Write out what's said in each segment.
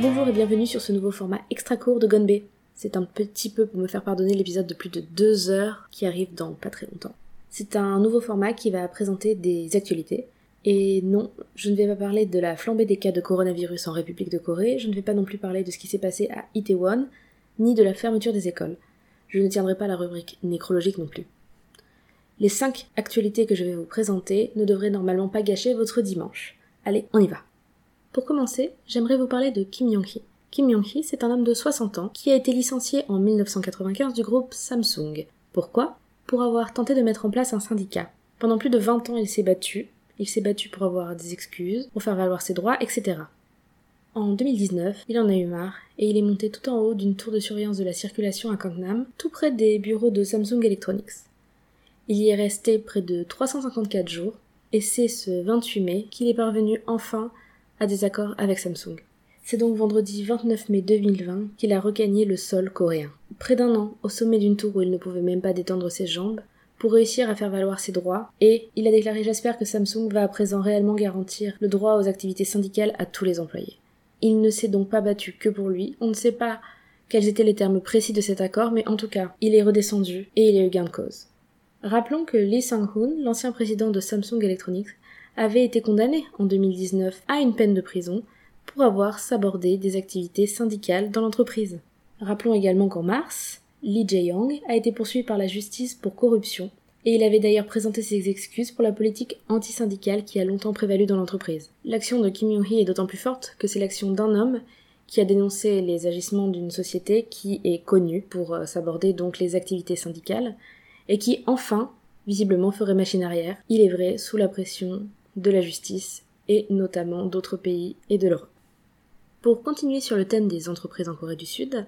Bonjour et bienvenue sur ce nouveau format extra court de Gonbe. C'est un petit peu pour me faire pardonner l'épisode de plus de deux heures qui arrive dans pas très longtemps. C'est un nouveau format qui va présenter des actualités. Et non, je ne vais pas parler de la flambée des cas de coronavirus en République de Corée, je ne vais pas non plus parler de ce qui s'est passé à Itaewon, ni de la fermeture des écoles. Je ne tiendrai pas la rubrique nécrologique non plus. Les cinq actualités que je vais vous présenter ne devraient normalement pas gâcher votre dimanche. Allez, on y va. Pour commencer, j'aimerais vous parler de Kim Yong-hee. Kim Yong-hee, c'est un homme de 60 ans qui a été licencié en 1995 du groupe Samsung. Pourquoi? Pour avoir tenté de mettre en place un syndicat. Pendant plus de 20 ans, il s'est battu. Il s'est battu pour avoir des excuses, pour faire valoir ses droits, etc. En 2019, il en a eu marre et il est monté tout en haut d'une tour de surveillance de la circulation à Gangnam, tout près des bureaux de Samsung Electronics. Il y est resté près de 354 jours et c'est ce 28 mai qu'il est parvenu enfin à des accords avec Samsung. C'est donc vendredi 29 mai 2020 qu'il a regagné le sol coréen. Près d'un an, au sommet d'une tour où il ne pouvait même pas détendre ses jambes, pour réussir à faire valoir ses droits, et il a déclaré J'espère que Samsung va à présent réellement garantir le droit aux activités syndicales à tous les employés. Il ne s'est donc pas battu que pour lui, on ne sait pas quels étaient les termes précis de cet accord, mais en tout cas, il est redescendu et il a eu gain de cause. Rappelons que Lee Sang-hoon, l'ancien président de Samsung Electronics, avait été condamné en 2019 à une peine de prison pour avoir sabordé des activités syndicales dans l'entreprise. Rappelons également qu'en mars, Lee Jae-yong a été poursuivi par la justice pour corruption et il avait d'ailleurs présenté ses excuses pour la politique antisyndicale qui a longtemps prévalu dans l'entreprise. L'action de Kim Yong-hee est d'autant plus forte que c'est l'action d'un homme qui a dénoncé les agissements d'une société qui est connue pour euh, s'aborder donc les activités syndicales et qui enfin visiblement ferait machine arrière, il est vrai, sous la pression de la justice et notamment d'autres pays et de l'Europe. Pour continuer sur le thème des entreprises en Corée du Sud,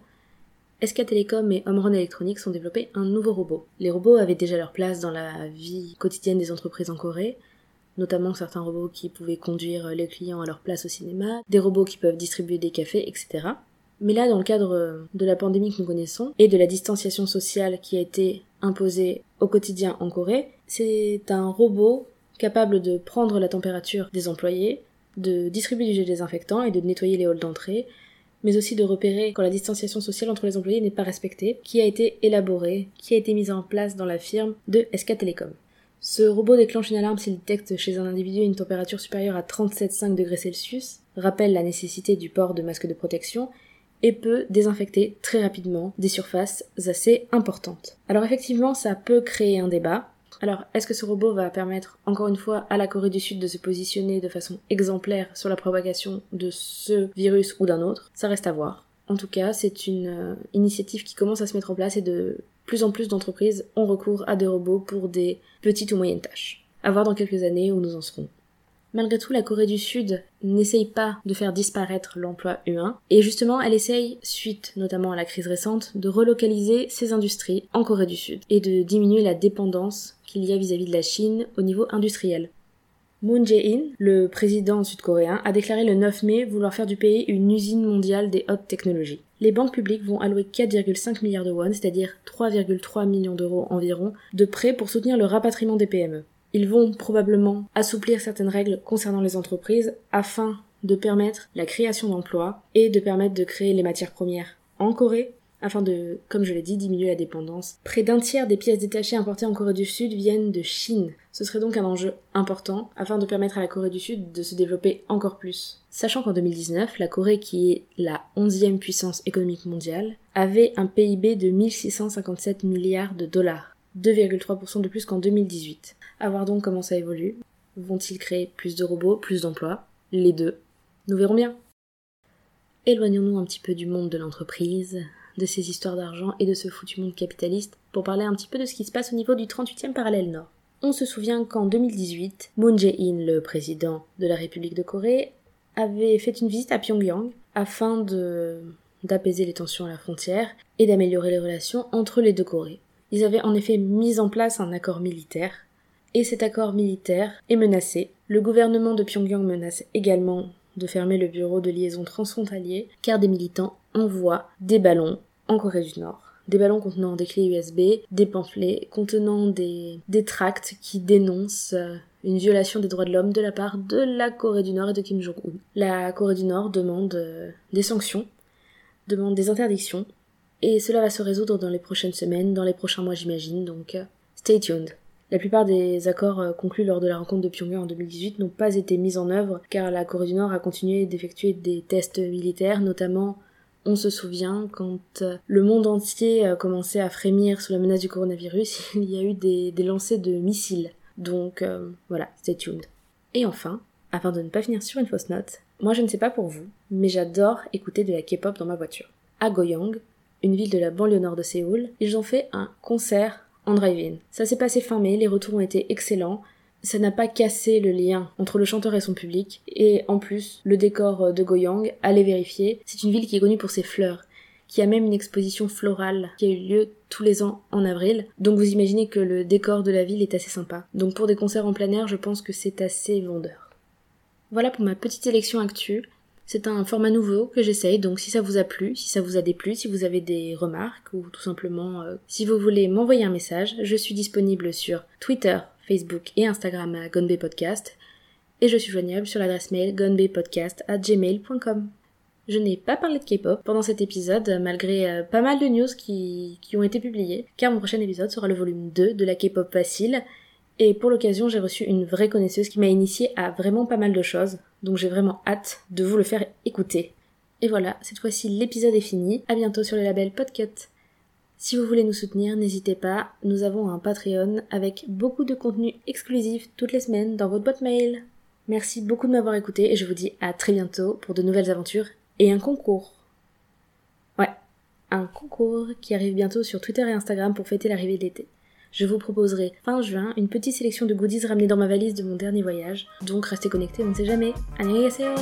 SK Telecom et Omron Electronics ont développé un nouveau robot. Les robots avaient déjà leur place dans la vie quotidienne des entreprises en Corée, notamment certains robots qui pouvaient conduire les clients à leur place au cinéma, des robots qui peuvent distribuer des cafés, etc. Mais là, dans le cadre de la pandémie que nous connaissons et de la distanciation sociale qui a été imposée au quotidien en Corée, c'est un robot capable de prendre la température des employés, de distribuer du gel désinfectant et de nettoyer les halls d'entrée, mais aussi de repérer quand la distanciation sociale entre les employés n'est pas respectée, qui a été élaboré, qui a été mise en place dans la firme de SK Telecom. Ce robot déclenche une alarme s'il détecte chez un individu une température supérieure à 37,5 degrés Celsius, rappelle la nécessité du port de masques de protection et peut désinfecter très rapidement des surfaces assez importantes. Alors effectivement, ça peut créer un débat, alors, est-ce que ce robot va permettre, encore une fois, à la Corée du Sud de se positionner de façon exemplaire sur la propagation de ce virus ou d'un autre? Ça reste à voir. En tout cas, c'est une euh, initiative qui commence à se mettre en place et de plus en plus d'entreprises ont recours à des robots pour des petites ou moyennes tâches. À voir dans quelques années où nous en serons. Malgré tout, la Corée du Sud n'essaye pas de faire disparaître l'emploi humain, et justement, elle essaye, suite notamment à la crise récente, de relocaliser ses industries en Corée du Sud, et de diminuer la dépendance qu'il y a vis-à-vis de la Chine au niveau industriel. Moon Jae-in, le président sud-coréen, a déclaré le 9 mai vouloir faire du pays une usine mondiale des hautes technologies. Les banques publiques vont allouer 4,5 milliards de won, c'est-à-dire 3,3 millions d'euros environ, de prêts pour soutenir le rapatriement des PME. Ils vont probablement assouplir certaines règles concernant les entreprises afin de permettre la création d'emplois et de permettre de créer les matières premières en Corée afin de, comme je l'ai dit, diminuer la dépendance. Près d'un tiers des pièces détachées importées en Corée du Sud viennent de Chine. Ce serait donc un enjeu important afin de permettre à la Corée du Sud de se développer encore plus. Sachant qu'en 2019, la Corée, qui est la onzième puissance économique mondiale, avait un PIB de 1657 milliards de dollars, 2,3% de plus qu'en 2018. A voir donc comment ça évolue. Vont-ils créer plus de robots, plus d'emplois? Les deux. Nous verrons bien. Éloignons-nous un petit peu du monde de l'entreprise, de ces histoires d'argent et de ce foutu monde capitaliste pour parler un petit peu de ce qui se passe au niveau du 38e parallèle nord. On se souvient qu'en 2018, Moon Jae-in, le président de la République de Corée, avait fait une visite à Pyongyang afin d'apaiser les tensions à la frontière et d'améliorer les relations entre les deux Corées. Ils avaient en effet mis en place un accord militaire et cet accord militaire est menacé. Le gouvernement de Pyongyang menace également de fermer le bureau de liaison transfrontalier car des militants envoient des ballons en Corée du Nord. des ballons contenant des clés USB, des pamphlets contenant des, tracts qui dénoncent euh, une violation des droits de l'homme de la part de la Corée du Nord et de Kim Jong-un. La Corée du Nord demande euh, des sanctions, demande des interdictions, et cela va se résoudre dans les prochaines semaines, dans les prochains mois j'imagine, donc euh, stay tuned. La plupart des accords conclus lors de la rencontre de Pyongyang en 2018 n'ont pas été mis en œuvre car la Corée du Nord a continué d'effectuer des tests militaires, notamment on se souvient quand euh, le monde entier a commencé à frémir sous la menace du coronavirus, il y a eu des, lancers de missiles. Donc euh, voilà, stay tuned. Et enfin, afin de ne pas finir sur une fausse note, moi je ne sais pas pour vous, mais j'adore écouter de la K-pop dans ma voiture. À Goyang, une ville de la banlieue nord de Séoul, ils ont fait un concert en drive-in. Ça s'est passé fin mai, les retours ont été excellents, ça n'a pas cassé le lien entre le chanteur et son public, et en plus, le décor de Goyang, allez vérifier, c'est une ville qui est connue pour ses fleurs, qui a même une exposition florale qui a eu lieu tous les ans en avril, donc vous imaginez que le décor de la ville est assez sympa. Donc pour des concerts en plein air, je pense que c'est assez vendeur. Voilà pour ma petite sélection actuelle. C'est un format nouveau que j'essaye, donc si ça vous a plu, si ça vous a déplu, si vous avez des remarques ou tout simplement euh, si vous voulez m'envoyer un message, je suis disponible sur Twitter, Facebook et Instagram à Gonbe Podcast. Et je suis joignable sur l'adresse mail gonbepodcast@gmail.com. Je n'ai pas parlé de K-pop pendant cet épisode, malgré euh, pas mal de news qui, qui ont été publiées, car mon prochain épisode sera le volume 2 de la K-pop facile, et pour l'occasion, j'ai reçu une vraie connaisseuse qui m'a initié à vraiment pas mal de choses, donc j'ai vraiment hâte de vous le faire écouter. Et voilà, cette fois-ci l'épisode est fini. À bientôt sur le label Podcut. Si vous voulez nous soutenir, n'hésitez pas, nous avons un Patreon avec beaucoup de contenu exclusif toutes les semaines dans votre boîte mail. Merci beaucoup de m'avoir écouté et je vous dis à très bientôt pour de nouvelles aventures et un concours. Ouais, un concours qui arrive bientôt sur Twitter et Instagram pour fêter l'arrivée de l'été je vous proposerai fin juin une petite sélection de goodies ramenés dans ma valise de mon dernier voyage. Donc restez connectés, on ne sait jamais. Annyeonghaseyo